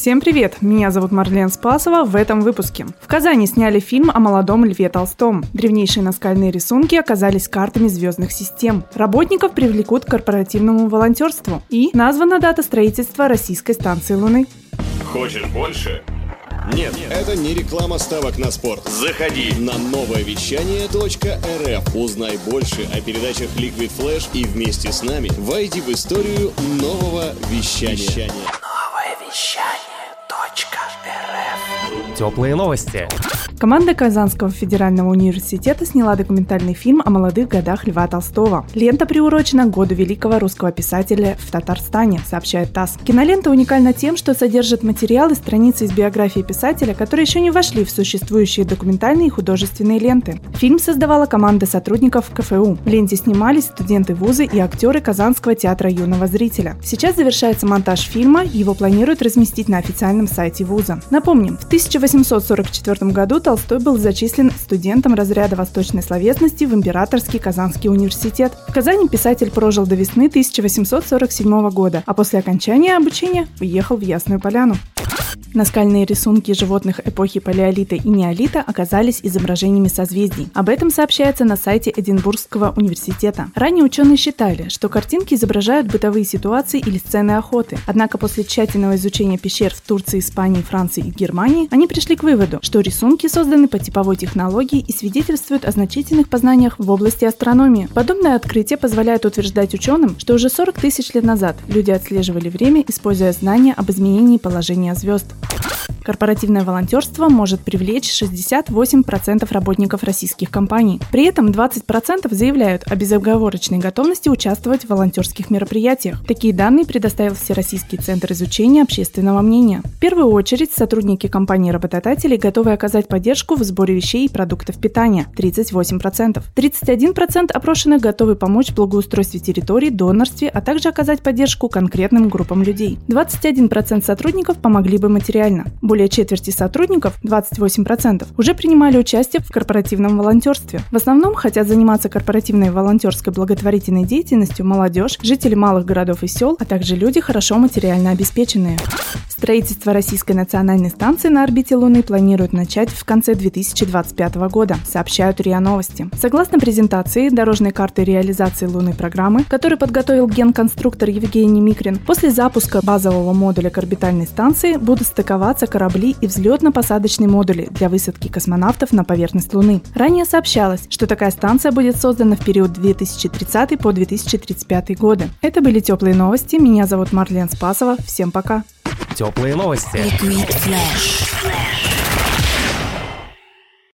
Всем привет! Меня зовут Марлен Спасова в этом выпуске. В Казани сняли фильм о молодом Льве Толстом. Древнейшие наскальные рисунки оказались картами звездных систем. Работников привлекут к корпоративному волонтерству. И названа дата строительства российской станции Луны. Хочешь больше? Нет, это не реклама ставок на спорт. Заходи. На новое вещание .рф. Узнай больше о передачах Liquid Flash и вместе с нами войди в историю нового вещания. Теплые новости. Команда Казанского федерального университета сняла документальный фильм о молодых годах Льва Толстого. Лента приурочена к году великого русского писателя в Татарстане, сообщает ТАСС. Кинолента уникальна тем, что содержит материалы, страницы из биографии писателя, которые еще не вошли в существующие документальные и художественные ленты. Фильм создавала команда сотрудников КФУ. В ленте снимались студенты вуза и актеры Казанского театра юного зрителя. Сейчас завершается монтаж фильма, его планируют разместить на официальном сайте вуза. Напомним, в 1844 году Толстой был зачислен студентом разряда восточной словесности в Императорский Казанский университет. В Казани писатель прожил до весны 1847 года, а после окончания обучения уехал в Ясную Поляну. Наскальные рисунки животных эпохи Палеолита и Неолита оказались изображениями созвездий. Об этом сообщается на сайте Эдинбургского университета. Ранее ученые считали, что картинки изображают бытовые ситуации или сцены охоты. Однако после тщательного изучения пещер в Турции, Испании, Франции и Германии, они пришли к выводу, что рисунки созданы по типовой технологии и свидетельствуют о значительных познаниях в области астрономии. Подобное открытие позволяет утверждать ученым, что уже 40 тысяч лет назад люди отслеживали время, используя знания об изменении положения звезд. Корпоративное волонтерство может привлечь 68% работников российских компаний. При этом 20% заявляют о безоговорочной готовности участвовать в волонтерских мероприятиях. Такие данные предоставил Всероссийский центр изучения общественного мнения. В первую очередь сотрудники компаний-работодателей готовы оказать поддержку в сборе вещей и продуктов питания – 38%. 31% опрошенных готовы помочь в благоустройстве территорий, донорстве, а также оказать поддержку конкретным группам людей. 21% сотрудников помогли бы материально. Более четверти сотрудников, 28%, уже принимали участие в корпоративном волонтерстве. В основном хотят заниматься корпоративной волонтерской благотворительной деятельностью молодежь, жители малых городов и сел, а также люди хорошо материально обеспеченные. Строительство российской национальной станции на орбите Луны планируют начать в конце 2025 года, сообщают РИА Новости. Согласно презентации дорожной карты реализации лунной программы, которую подготовил генконструктор Евгений Микрин, после запуска базового модуля к орбитальной станции будут стыковаться корабли и взлетно-посадочные модули для высадки космонавтов на поверхность Луны. Ранее сообщалось, что такая станция будет создана в период 2030 по 2035 годы. Это были теплые новости. Меня зовут Марлен Спасова. Всем пока. Теплые новости. Liquid Flash.